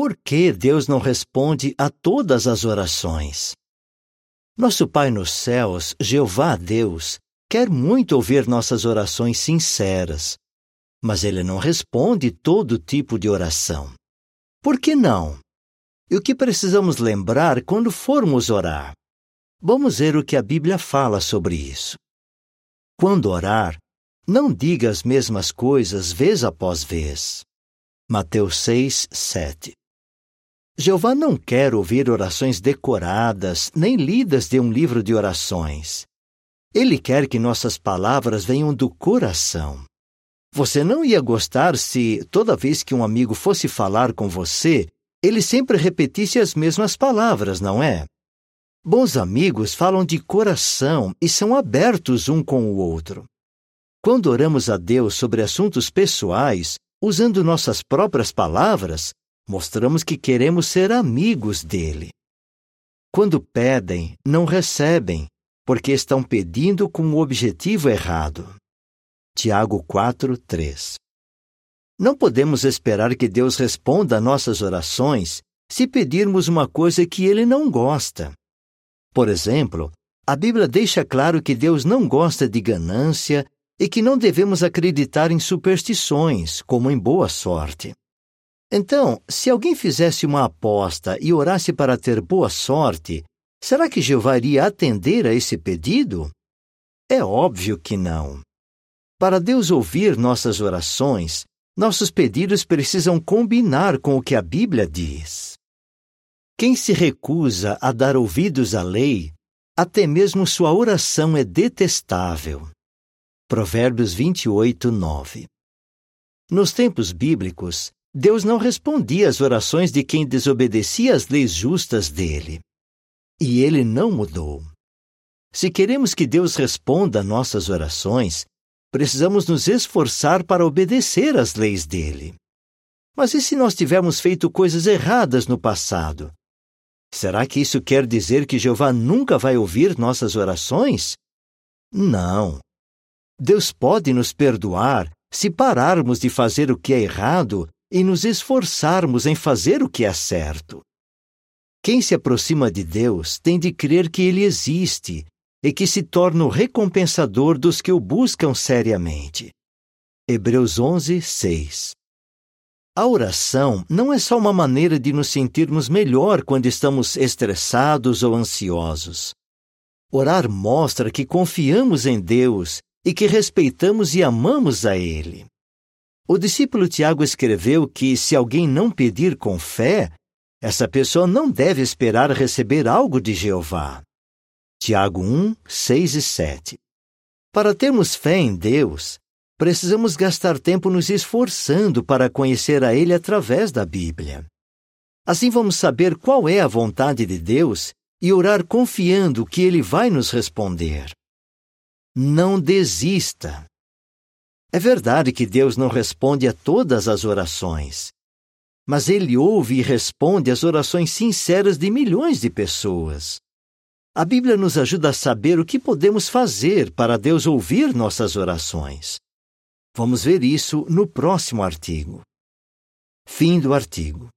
Por que Deus não responde a todas as orações? Nosso Pai nos céus, Jeová Deus, quer muito ouvir nossas orações sinceras, mas ele não responde todo tipo de oração. Por que não? E o que precisamos lembrar quando formos orar? Vamos ver o que a Bíblia fala sobre isso. Quando orar, não diga as mesmas coisas vez após vez. Mateus 6, 7. Jeová não quer ouvir orações decoradas, nem lidas de um livro de orações. Ele quer que nossas palavras venham do coração. Você não ia gostar se, toda vez que um amigo fosse falar com você, ele sempre repetisse as mesmas palavras, não é? Bons amigos falam de coração e são abertos um com o outro. Quando oramos a Deus sobre assuntos pessoais, usando nossas próprias palavras, mostramos que queremos ser amigos dele. Quando pedem, não recebem, porque estão pedindo com o objetivo errado. Tiago 4, 3 Não podemos esperar que Deus responda a nossas orações se pedirmos uma coisa que ele não gosta. Por exemplo, a Bíblia deixa claro que Deus não gosta de ganância e que não devemos acreditar em superstições, como em boa sorte. Então, se alguém fizesse uma aposta e orasse para ter boa sorte, será que Jeová iria atender a esse pedido? É óbvio que não. Para Deus ouvir nossas orações, nossos pedidos precisam combinar com o que a Bíblia diz. Quem se recusa a dar ouvidos à lei, até mesmo sua oração é detestável. Provérbios 28, 9. Nos tempos bíblicos, Deus não respondia às orações de quem desobedecia às leis justas dele. E ele não mudou. Se queremos que Deus responda a nossas orações, precisamos nos esforçar para obedecer às leis dele. Mas e se nós tivermos feito coisas erradas no passado? Será que isso quer dizer que Jeová nunca vai ouvir nossas orações? Não. Deus pode nos perdoar se pararmos de fazer o que é errado e nos esforçarmos em fazer o que é certo. Quem se aproxima de Deus tem de crer que Ele existe e que se torna o recompensador dos que o buscam seriamente. Hebreus 11, 6 A oração não é só uma maneira de nos sentirmos melhor quando estamos estressados ou ansiosos. Orar mostra que confiamos em Deus e que respeitamos e amamos a Ele. O discípulo Tiago escreveu que se alguém não pedir com fé, essa pessoa não deve esperar receber algo de Jeová. Tiago 1, 6 e 7. Para termos fé em Deus, precisamos gastar tempo nos esforçando para conhecer a Ele através da Bíblia. Assim vamos saber qual é a vontade de Deus e orar confiando que Ele vai nos responder. Não desista. É verdade que Deus não responde a todas as orações, mas Ele ouve e responde às orações sinceras de milhões de pessoas. A Bíblia nos ajuda a saber o que podemos fazer para Deus ouvir nossas orações. Vamos ver isso no próximo artigo. Fim do artigo.